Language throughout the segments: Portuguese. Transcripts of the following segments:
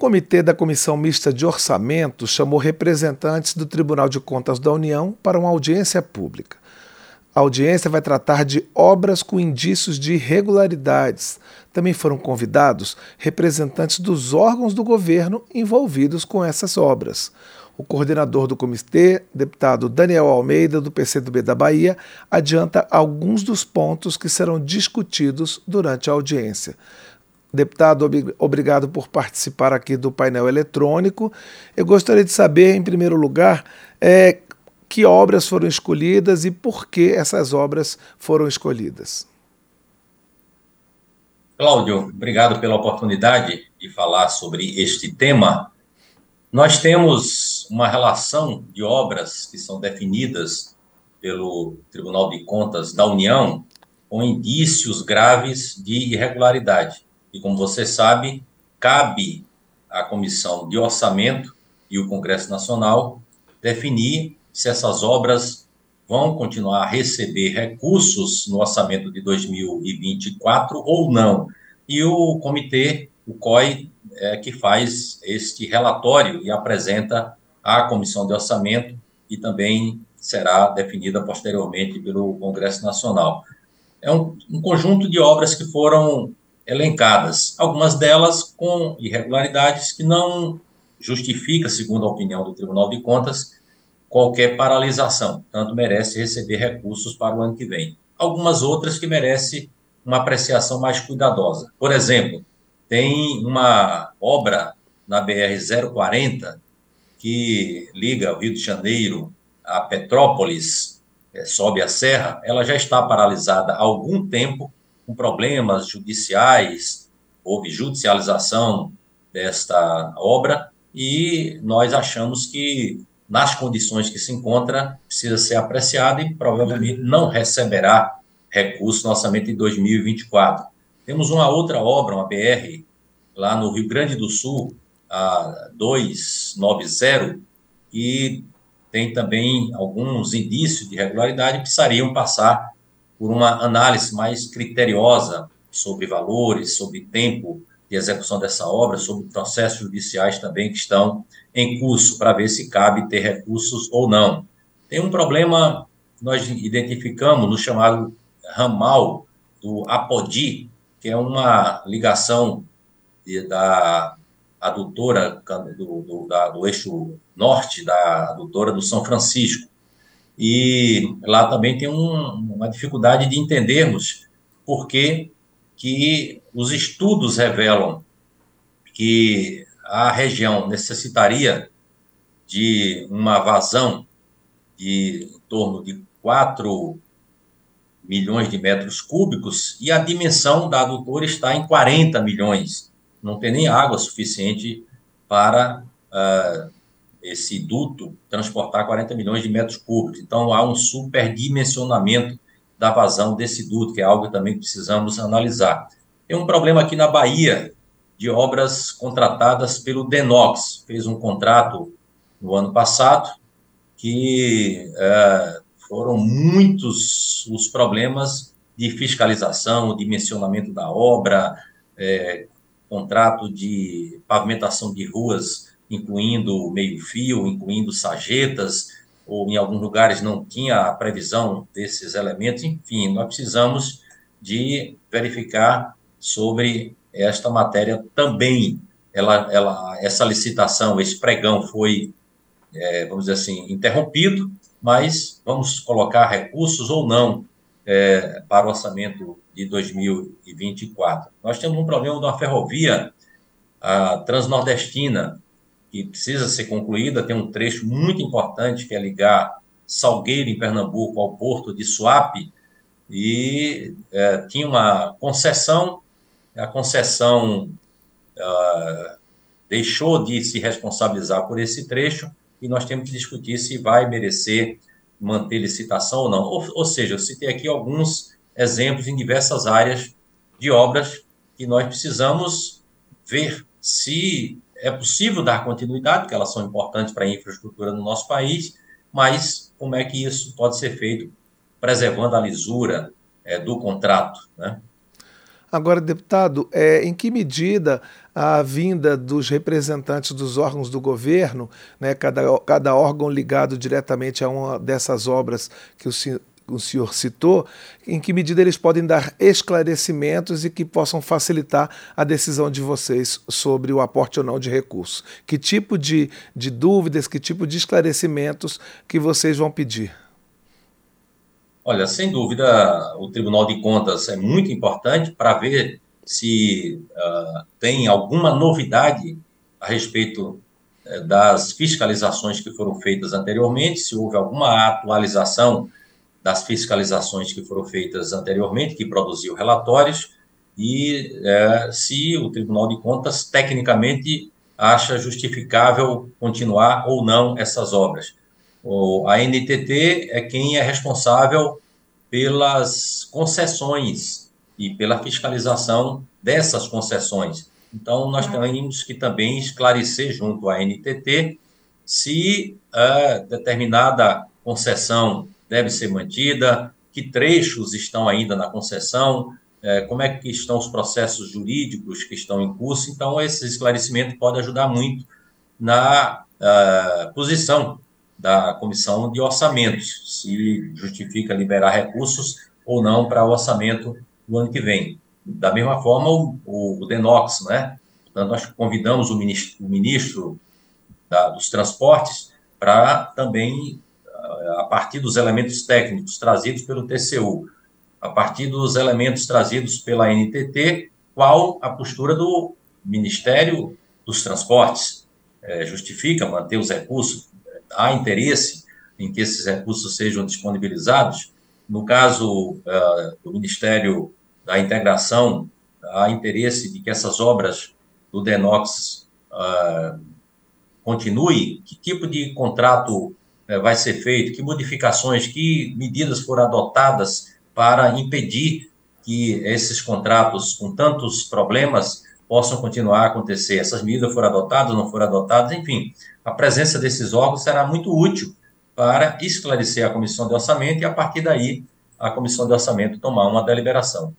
comitê da Comissão Mista de Orçamento chamou representantes do Tribunal de Contas da União para uma audiência pública. A audiência vai tratar de obras com indícios de irregularidades. Também foram convidados representantes dos órgãos do governo envolvidos com essas obras. O coordenador do comitê, deputado Daniel Almeida, do PCdoB da Bahia, adianta alguns dos pontos que serão discutidos durante a audiência. Deputado, obrigado por participar aqui do painel eletrônico. Eu gostaria de saber, em primeiro lugar, é, que obras foram escolhidas e por que essas obras foram escolhidas. Cláudio, obrigado pela oportunidade de falar sobre este tema. Nós temos uma relação de obras que são definidas pelo Tribunal de Contas da União com indícios graves de irregularidade. E como você sabe, cabe à Comissão de Orçamento e o Congresso Nacional definir se essas obras vão continuar a receber recursos no orçamento de 2024 ou não. E o comitê, o COI, é, que faz este relatório e apresenta à Comissão de Orçamento e também será definida posteriormente pelo Congresso Nacional. É um, um conjunto de obras que foram elencadas, algumas delas com irregularidades que não justifica, segundo a opinião do Tribunal de Contas, qualquer paralisação, tanto merece receber recursos para o ano que vem. Algumas outras que merecem uma apreciação mais cuidadosa. Por exemplo, tem uma obra na BR-040 que liga o Rio de Janeiro a Petrópolis, é, sobe a serra, ela já está paralisada há algum tempo, com problemas judiciais, houve judicialização desta obra, e nós achamos que, nas condições que se encontra, precisa ser apreciada e provavelmente não receberá recurso no orçamento de 2024. Temos uma outra obra, uma BR, lá no Rio Grande do Sul, a 290, e tem também alguns indícios de irregularidade que precisariam passar por uma análise mais criteriosa sobre valores, sobre tempo de execução dessa obra, sobre processos judiciais também que estão em curso, para ver se cabe ter recursos ou não. Tem um problema que nós identificamos no chamado ramal do Apodi, que é uma ligação de, da adutora do, do, da, do eixo norte, da adutora do São Francisco. E lá também tem um, uma dificuldade de entendermos por que, os estudos revelam que a região necessitaria de uma vazão de em torno de 4 milhões de metros cúbicos e a dimensão da adutora está em 40 milhões. Não tem nem água suficiente para uh, esse duto transportar 40 milhões de metros cúbicos. Então, há um superdimensionamento da vazão desse duto, que é algo que também precisamos analisar. Tem um problema aqui na Bahia de obras contratadas pelo Denox. Fez um contrato no ano passado que uh, foram muitos os problemas de fiscalização, dimensionamento da obra, é, contrato de pavimentação de ruas, incluindo meio-fio, incluindo sajetas, ou em alguns lugares não tinha a previsão desses elementos. Enfim, nós precisamos de verificar sobre esta matéria também. Ela, ela, essa licitação, esse pregão foi, é, vamos dizer assim, interrompido, mas vamos colocar recursos ou não é, para o orçamento de 2024. Nós temos um problema uma ferrovia transnordestina que precisa ser concluída, tem um trecho muito importante que é ligar Salgueiro, em Pernambuco, ao porto de Suape, e é, tinha uma concessão, a concessão uh, deixou de se responsabilizar por esse trecho, e nós temos que discutir se vai merecer manter licitação ou não. Ou, ou seja, eu citei aqui alguns exemplos em diversas áreas de obras que nós precisamos ver se é possível dar continuidade, porque elas são importantes para a infraestrutura no nosso país, mas como é que isso pode ser feito preservando a lisura é, do contrato, né? Agora, deputado, é, em que medida a vinda dos representantes dos órgãos do governo, né, cada, cada órgão ligado diretamente a uma dessas obras que o, o senhor citou, em que medida eles podem dar esclarecimentos e que possam facilitar a decisão de vocês sobre o aporte ou não de recursos? Que tipo de, de dúvidas, que tipo de esclarecimentos que vocês vão pedir? Olha, sem dúvida, o Tribunal de Contas é muito importante para ver se uh, tem alguma novidade a respeito uh, das fiscalizações que foram feitas anteriormente, se houve alguma atualização das fiscalizações que foram feitas anteriormente, que produziu relatórios, e é, se o Tribunal de Contas tecnicamente acha justificável continuar ou não essas obras. O, a NTT é quem é responsável pelas concessões e pela fiscalização dessas concessões. Então, nós temos que também esclarecer junto à NTT se uh, determinada concessão deve ser mantida, que trechos estão ainda na concessão, é, como é que estão os processos jurídicos que estão em curso. Então, esse esclarecimento pode ajudar muito na uh, posição da comissão de orçamentos, se justifica liberar recursos ou não para o orçamento do ano que vem. Da mesma forma, o, o DENOX, né? Portanto, nós convidamos o ministro, o ministro da, dos Transportes para também a partir dos elementos técnicos trazidos pelo TCU, a partir dos elementos trazidos pela NTT, qual a postura do Ministério dos Transportes? É, justifica manter os recursos? Há interesse em que esses recursos sejam disponibilizados? No caso uh, do Ministério da Integração, há interesse de que essas obras do DENOX uh, continuem? Que tipo de contrato é, vai ser feito, que modificações, que medidas foram adotadas para impedir que esses contratos com tantos problemas possam continuar a acontecer. Essas medidas foram adotadas, não foram adotadas, enfim, a presença desses órgãos será muito útil para esclarecer a comissão de orçamento e, a partir daí, a comissão de orçamento tomar uma deliberação.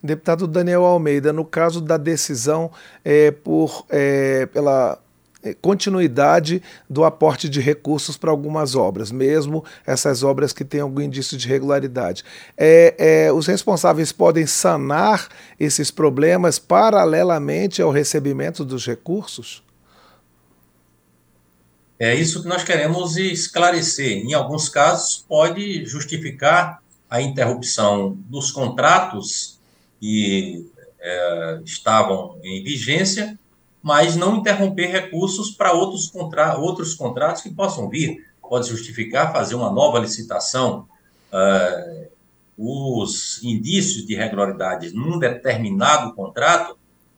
Deputado Daniel Almeida, no caso da decisão é, por, é, pela eh, continuidade do aporte de recursos para algumas obras, mesmo essas obras que têm algum indício de regularidade. É, é, os responsáveis podem sanar esses problemas paralelamente ao recebimento dos recursos? É isso que nós queremos esclarecer. Em alguns casos, pode justificar a interrupção dos contratos que é, estavam em vigência mas não interromper recursos para outros, contra outros contratos que possam vir. Pode justificar fazer uma nova licitação. Uh, os indícios de irregularidades num determinado contrato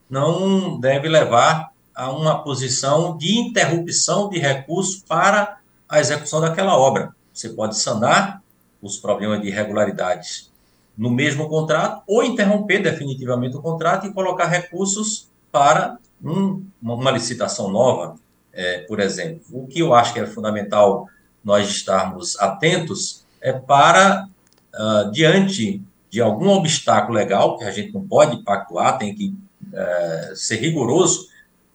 não deve levar a uma posição de interrupção de recursos para a execução daquela obra. Você pode sanar os problemas de irregularidades no mesmo contrato ou interromper definitivamente o contrato e colocar recursos para um, uma licitação nova, é, por exemplo, o que eu acho que é fundamental nós estarmos atentos é para, uh, diante de algum obstáculo legal, que a gente não pode pactuar, tem que uh, ser rigoroso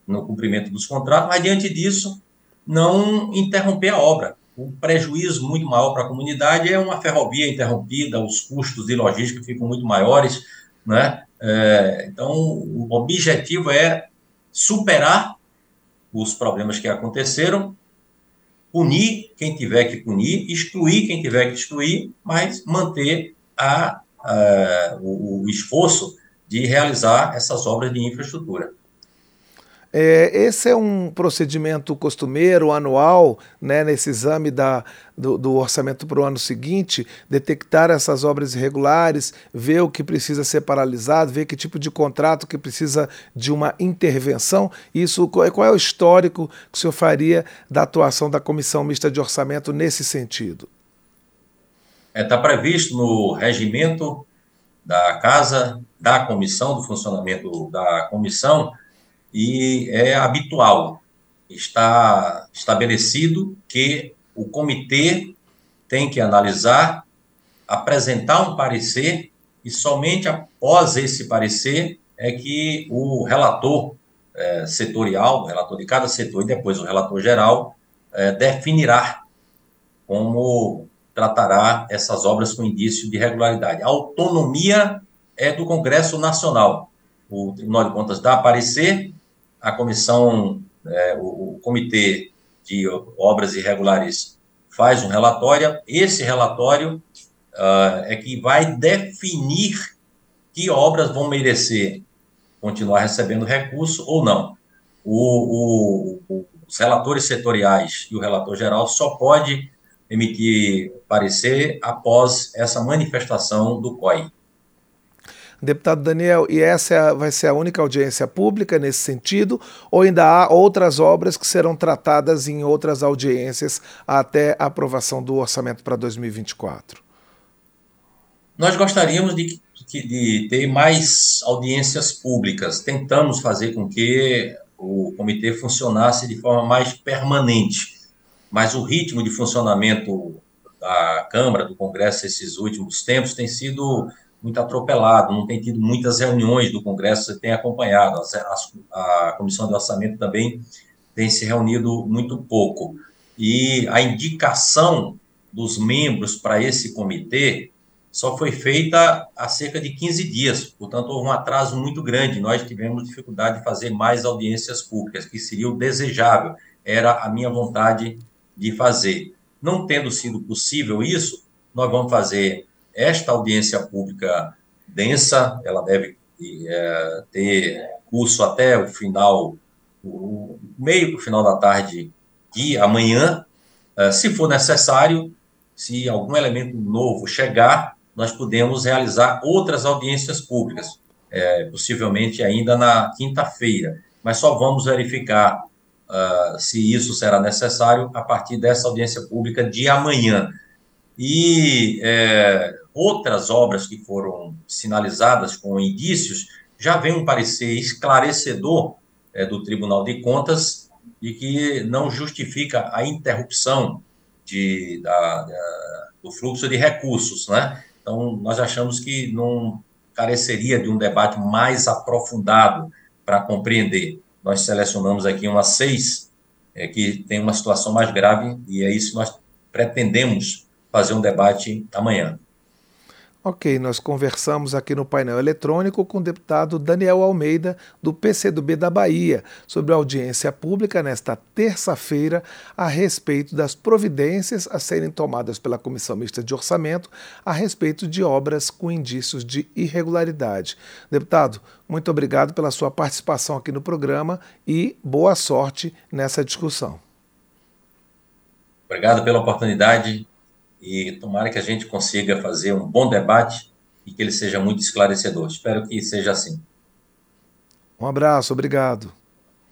no cumprimento dos contratos, mas diante disso, não interromper a obra. O prejuízo muito maior para a comunidade é uma ferrovia interrompida, os custos de logística ficam muito maiores, né? É, então, o objetivo é superar os problemas que aconteceram, punir quem tiver que punir, excluir quem tiver que excluir, mas manter a, a o, o esforço de realizar essas obras de infraestrutura. É, esse é um procedimento costumeiro, anual, né, nesse exame da, do, do orçamento para o ano seguinte, detectar essas obras irregulares, ver o que precisa ser paralisado, ver que tipo de contrato que precisa de uma intervenção. Isso, qual é o histórico que o senhor faria da atuação da Comissão Mista de Orçamento nesse sentido? Está é, tá previsto no regimento da Casa, da comissão, do funcionamento da comissão, e é habitual. Está estabelecido que o comitê tem que analisar, apresentar um parecer e somente após esse parecer é que o relator é, setorial, o relator de cada setor e depois o relator geral, é, definirá como tratará essas obras com indício de irregularidade. A autonomia é do Congresso Nacional. O Tribunal de Contas dá parecer, a comissão, é, o, o, Comitê de Obras Irregulares faz um relatório, esse relatório uh, é que vai definir que obras vão merecer continuar recebendo recurso ou não. O, o, os relatores setoriais e o relator geral só pode emitir parecer após essa manifestação do COI. Deputado Daniel, e essa é vai ser a única audiência pública nesse sentido, ou ainda há outras obras que serão tratadas em outras audiências até a aprovação do orçamento para 2024? Nós gostaríamos de, de ter mais audiências públicas. Tentamos fazer com que o comitê funcionasse de forma mais permanente, mas o ritmo de funcionamento da Câmara, do Congresso, esses últimos tempos, tem sido muito atropelado, não tem tido muitas reuniões do Congresso, você tem acompanhado, a, a Comissão de Orçamento também tem se reunido muito pouco. E a indicação dos membros para esse comitê só foi feita há cerca de 15 dias, portanto, houve um atraso muito grande. Nós tivemos dificuldade de fazer mais audiências públicas, que seria o desejável, era a minha vontade de fazer. Não tendo sido possível isso, nós vamos fazer esta audiência pública densa, ela deve é, ter curso até o final, o meio para o final da tarde de amanhã. É, se for necessário, se algum elemento novo chegar, nós podemos realizar outras audiências públicas, é, possivelmente ainda na quinta-feira, mas só vamos verificar uh, se isso será necessário a partir dessa audiência pública de amanhã. E é, outras obras que foram sinalizadas com indícios já vem um parecer esclarecedor é, do Tribunal de Contas de que não justifica a interrupção de, da, da, do fluxo de recursos, né? Então, nós achamos que não careceria de um debate mais aprofundado para compreender. Nós selecionamos aqui umas seis é, que tem uma situação mais grave e é isso que nós pretendemos fazer um debate amanhã. Ok, nós conversamos aqui no painel eletrônico com o deputado Daniel Almeida, do PCdoB da Bahia, sobre a audiência pública nesta terça-feira a respeito das providências a serem tomadas pela Comissão Mista de Orçamento a respeito de obras com indícios de irregularidade. Deputado, muito obrigado pela sua participação aqui no programa e boa sorte nessa discussão. Obrigado pela oportunidade e tomara que a gente consiga fazer um bom debate e que ele seja muito esclarecedor. Espero que seja assim. Um abraço, obrigado.